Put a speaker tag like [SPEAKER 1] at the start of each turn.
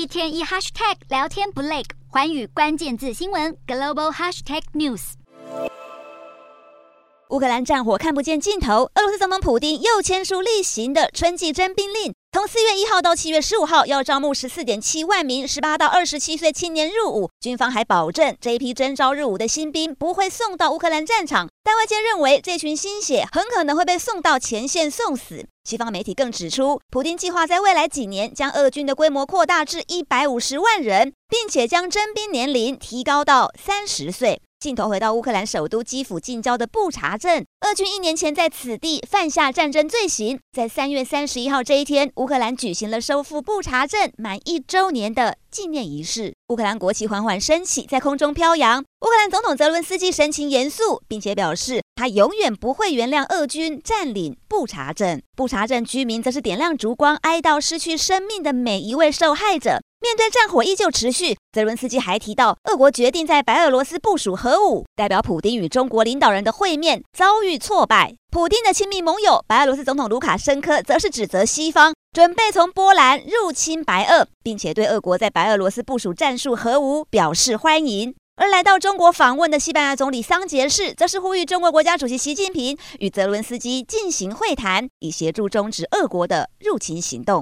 [SPEAKER 1] 一天一 hashtag 聊天不累，环宇关键字新闻 global hashtag news。
[SPEAKER 2] 乌克兰战火看不见尽头，俄罗斯总统普京又签署例行的春季征兵令。从四月一号到七月十五号，要招募十四点七万名十八到二十七岁青年入伍。军方还保证，这一批征召入伍的新兵不会送到乌克兰战场，但外界认为这群新血很可能会被送到前线送死。西方媒体更指出，普丁计划在未来几年将俄军的规模扩大至一百五十万人，并且将征兵年龄提高到三十岁。镜头回到乌克兰首都基辅近郊的布查镇，俄军一年前在此地犯下战争罪行。在三月三十一号这一天，乌克兰举行了收复布查镇满一周年的纪念仪式。乌克兰国旗缓缓升起，在空中飘扬。乌克兰总统泽伦斯基神情严肃，并且表示他永远不会原谅俄军占领布查镇。布查镇居民则是点亮烛光，哀悼失去生命的每一位受害者。面对战火依旧持续，泽伦斯基还提到，俄国决定在白俄罗斯部署核武，代表普丁与中国领导人的会面遭遇挫败。普丁的亲密盟友白俄罗斯总统卢卡申科则是指责西方准备从波兰入侵白俄，并且对俄国在白俄罗斯部署战术核武表示欢迎。而来到中国访问的西班牙总理桑杰士，则是呼吁中国国家主席习近平与泽伦斯基进行会谈，以协助终止俄国的入侵行动。